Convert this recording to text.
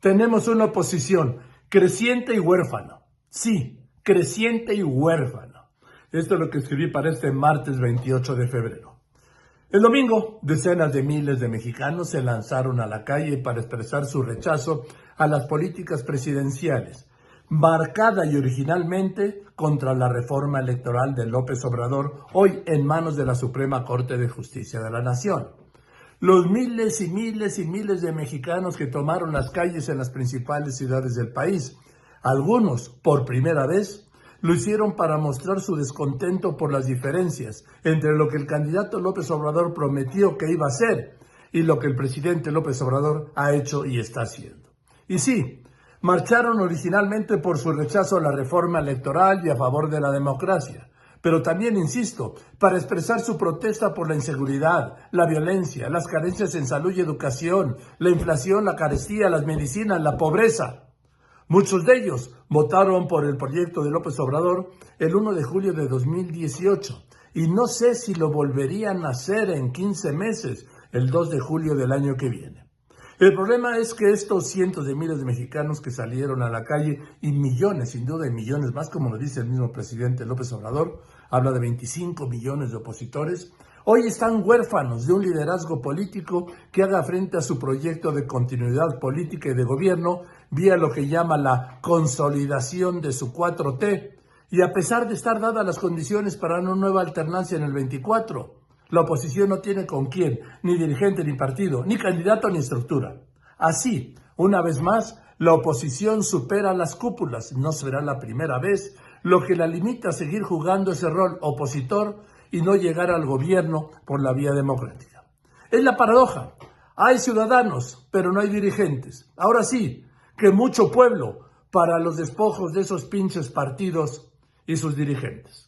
Tenemos una oposición creciente y huérfano. Sí, creciente y huérfano. Esto es lo que escribí para este martes 28 de febrero. El domingo, decenas de miles de mexicanos se lanzaron a la calle para expresar su rechazo a las políticas presidenciales, marcada y originalmente contra la reforma electoral de López Obrador, hoy en manos de la Suprema Corte de Justicia de la Nación los miles y miles y miles de mexicanos que tomaron las calles en las principales ciudades del país. Algunos, por primera vez, lo hicieron para mostrar su descontento por las diferencias entre lo que el candidato López Obrador prometió que iba a hacer y lo que el presidente López Obrador ha hecho y está haciendo. Y sí, marcharon originalmente por su rechazo a la reforma electoral y a favor de la democracia pero también, insisto, para expresar su protesta por la inseguridad, la violencia, las carencias en salud y educación, la inflación, la carestía, las medicinas, la pobreza. Muchos de ellos votaron por el proyecto de López Obrador el 1 de julio de 2018 y no sé si lo volverían a hacer en 15 meses, el 2 de julio del año que viene. El problema es que estos cientos de miles de mexicanos que salieron a la calle y millones, sin duda, y millones más, como lo dice el mismo presidente López Obrador, habla de 25 millones de opositores, hoy están huérfanos de un liderazgo político que haga frente a su proyecto de continuidad política y de gobierno vía lo que llama la consolidación de su 4T. Y a pesar de estar dadas las condiciones para una nueva alternancia en el 24, la oposición no tiene con quién, ni dirigente, ni partido, ni candidato, ni estructura. Así, una vez más, la oposición supera las cúpulas. No será la primera vez, lo que la limita a seguir jugando ese rol opositor y no llegar al gobierno por la vía democrática. Es la paradoja. Hay ciudadanos, pero no hay dirigentes. Ahora sí, que mucho pueblo para los despojos de esos pinches partidos y sus dirigentes.